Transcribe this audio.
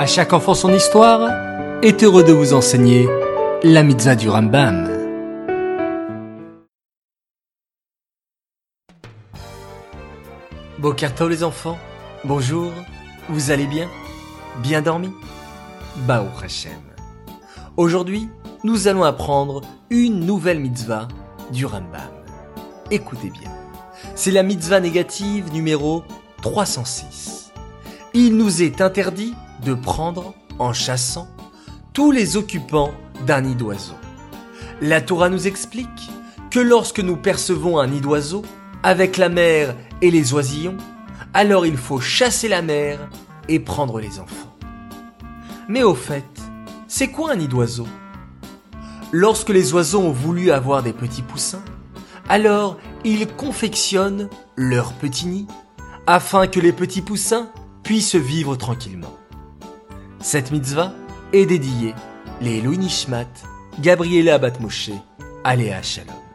À chaque enfant son histoire est heureux de vous enseigner la mitzvah du Rambam. Bokerto les enfants, bonjour, vous allez bien? Bien dormi? Bao Hashem. Aujourd'hui, nous allons apprendre une nouvelle mitzvah du Rambam. Écoutez bien, c'est la mitzvah négative numéro 306. Il nous est interdit de prendre, en chassant, tous les occupants d'un nid d'oiseau. La Torah nous explique que lorsque nous percevons un nid d'oiseau, avec la mère et les oisillons, alors il faut chasser la mère et prendre les enfants. Mais au fait, c'est quoi un nid d'oiseau? Lorsque les oiseaux ont voulu avoir des petits poussins, alors ils confectionnent leur petit nid afin que les petits poussins puissent vivre tranquillement. Cette mitzvah est dédiée les Louis Nishmat, Gabriela Batmoshe, Aléa Shalom.